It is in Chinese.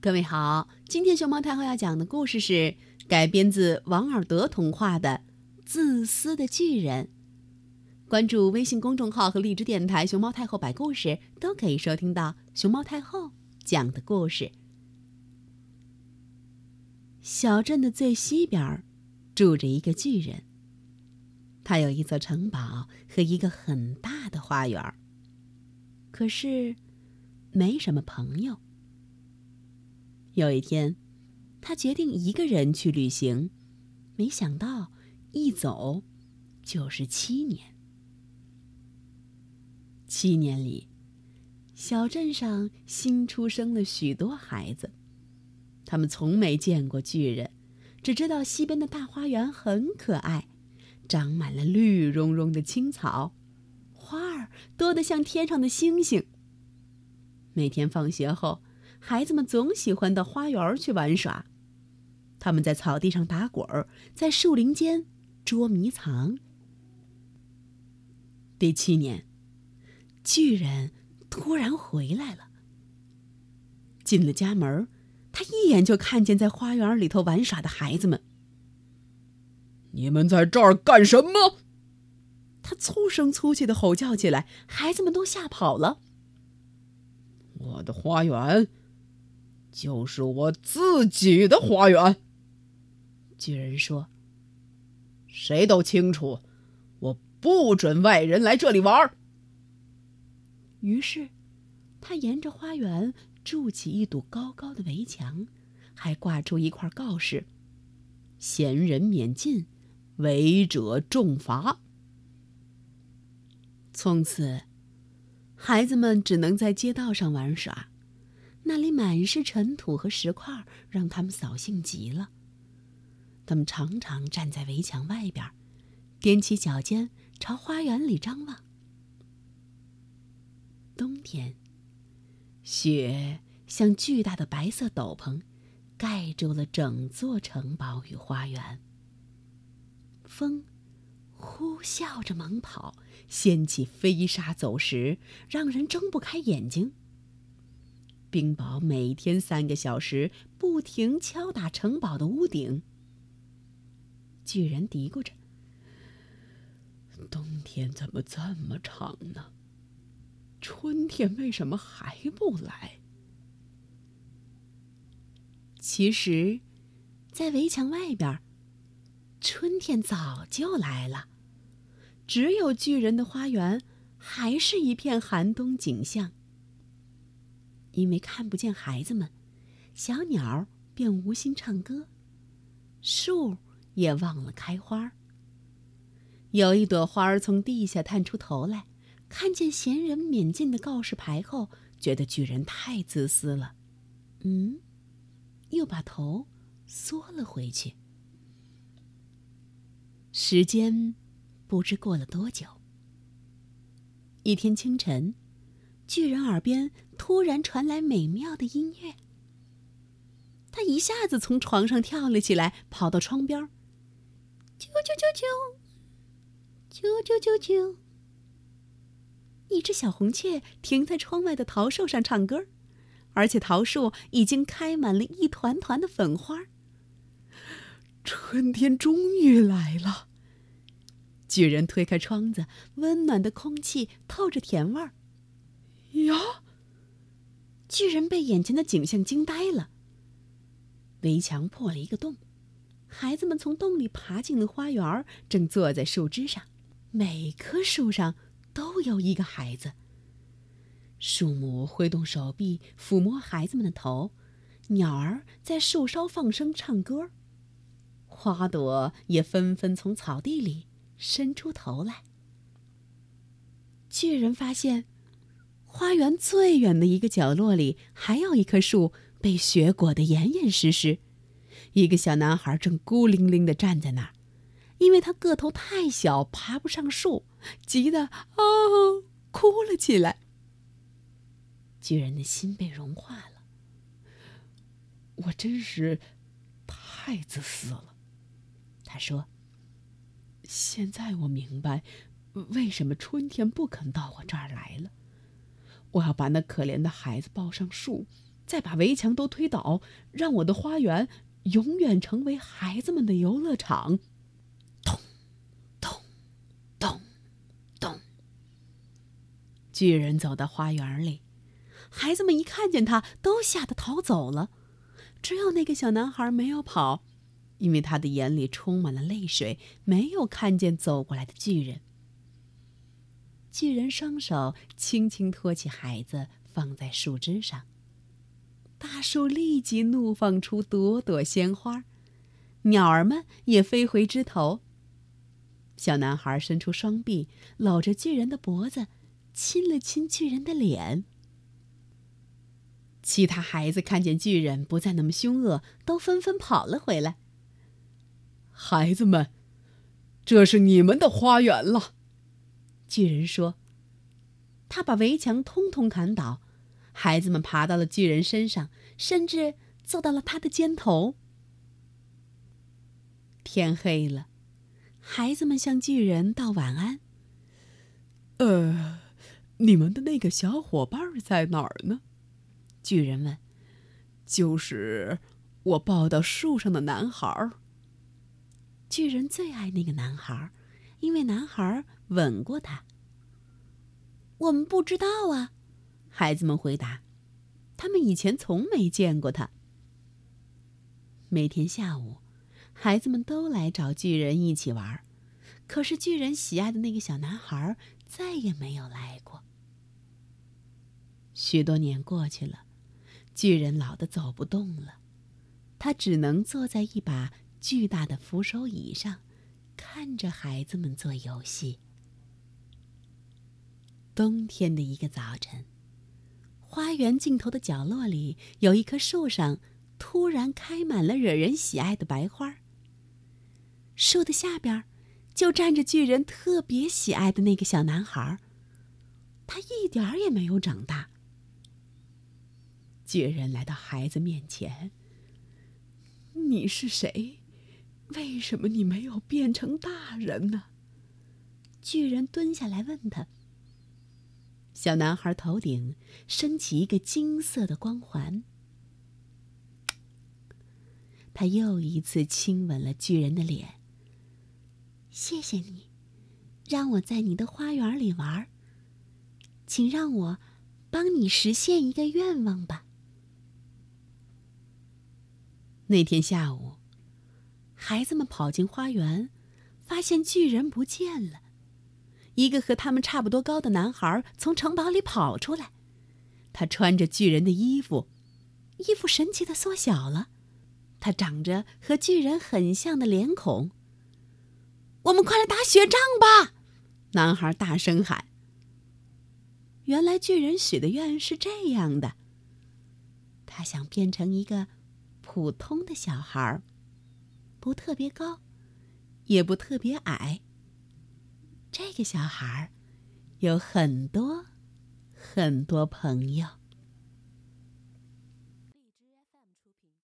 各位好，今天熊猫太后要讲的故事是改编自王尔德童话的《自私的巨人》。关注微信公众号和荔枝电台“熊猫太后摆故事”，都可以收听到熊猫太后讲的故事。小镇的最西边住着一个巨人，他有一座城堡和一个很大的花园，可是没什么朋友。有一天，他决定一个人去旅行，没想到一走就是七年。七年里，小镇上新出生了许多孩子，他们从没见过巨人，只知道西边的大花园很可爱，长满了绿茸茸的青草，花儿多得像天上的星星。每天放学后。孩子们总喜欢到花园去玩耍，他们在草地上打滚儿，在树林间捉迷藏。第七年，巨人突然回来了。进了家门，他一眼就看见在花园里头玩耍的孩子们。你们在这儿干什么？他粗声粗气的吼叫起来，孩子们都吓跑了。我的花园。就是我自己的花园。巨人说：“谁都清楚，我不准外人来这里玩。”于是，他沿着花园筑起一堵高高的围墙，还挂出一块告示：“闲人免进，违者重罚。”从此，孩子们只能在街道上玩耍。那里满是尘土和石块，让他们扫兴极了。他们常常站在围墙外边，踮起脚尖朝花园里张望。冬天，雪像巨大的白色斗篷，盖住了整座城堡与花园。风呼啸着猛跑，掀起飞沙走石，让人睁不开眼睛。冰雹每天三个小时不停敲打城堡的屋顶。巨人嘀咕着：“冬天怎么这么长呢？春天为什么还不来？”其实，在围墙外边，春天早就来了，只有巨人的花园还是一片寒冬景象。因为看不见孩子们，小鸟便无心唱歌，树也忘了开花。有一朵花儿从地下探出头来，看见闲人免进的告示牌后，觉得巨人太自私了，嗯，又把头缩了回去。时间不知过了多久。一天清晨。巨人耳边突然传来美妙的音乐，他一下子从床上跳了起来，跑到窗边啾啾啾啾，啾啾啾啾。一只小红雀停在窗外的桃树上唱歌，而且桃树已经开满了一团团的粉花。春天终于来了。巨人推开窗子，温暖的空气透着甜味儿。呀！巨人被眼前的景象惊呆了。围墙破了一个洞，孩子们从洞里爬进了花园，正坐在树枝上。每棵树上都有一个孩子。树木挥动手臂抚摸孩子们的头，鸟儿在树梢放声唱歌，花朵也纷纷从草地里伸出头来。巨人发现。花园最远的一个角落里，还有一棵树被雪裹得严严实实。一个小男孩正孤零零地站在那儿，因为他个头太小，爬不上树，急得啊哭了起来。巨人的心被融化了。我真是太自私了，他说。现在我明白，为什么春天不肯到我这儿来了。我要把那可怜的孩子抱上树，再把围墙都推倒，让我的花园永远成为孩子们的游乐场。咚，咚，咚，咚。巨人走到花园里，孩子们一看见他，都吓得逃走了。只有那个小男孩没有跑，因为他的眼里充满了泪水，没有看见走过来的巨人。巨人双手轻轻托起孩子，放在树枝上。大树立即怒放出朵朵鲜花，鸟儿们也飞回枝头。小男孩伸出双臂，搂着巨人的脖子，亲了亲巨人的脸。其他孩子看见巨人不再那么凶恶，都纷纷跑了回来。孩子们，这是你们的花园了。巨人说：“他把围墙通通砍倒，孩子们爬到了巨人身上，甚至坐到了他的肩头。”天黑了，孩子们向巨人道晚安。“呃，你们的那个小伙伴在哪儿呢？”巨人问：“就是我抱到树上的男孩。”巨人最爱那个男孩，因为男孩吻过他。我们不知道啊，孩子们回答：“他们以前从没见过他。”每天下午，孩子们都来找巨人一起玩，可是巨人喜爱的那个小男孩再也没有来过。许多年过去了。巨人老的走不动了，他只能坐在一把巨大的扶手椅上，看着孩子们做游戏。冬天的一个早晨，花园尽头的角落里有一棵树上突然开满了惹人喜爱的白花。树的下边，就站着巨人特别喜爱的那个小男孩，他一点儿也没有长大。巨人来到孩子面前。你是谁？为什么你没有变成大人呢？巨人蹲下来问他。小男孩头顶升起一个金色的光环。他又一次亲吻了巨人的脸。谢谢你，让我在你的花园里玩。请让我帮你实现一个愿望吧。那天下午，孩子们跑进花园，发现巨人不见了。一个和他们差不多高的男孩从城堡里跑出来，他穿着巨人的衣服，衣服神奇的缩小了，他长着和巨人很像的脸孔。我们快来打雪仗吧！男孩大声喊。原来巨人许的愿是这样的：他想变成一个。普通的小孩儿，不特别高，也不特别矮。这个小孩有很多很多朋友。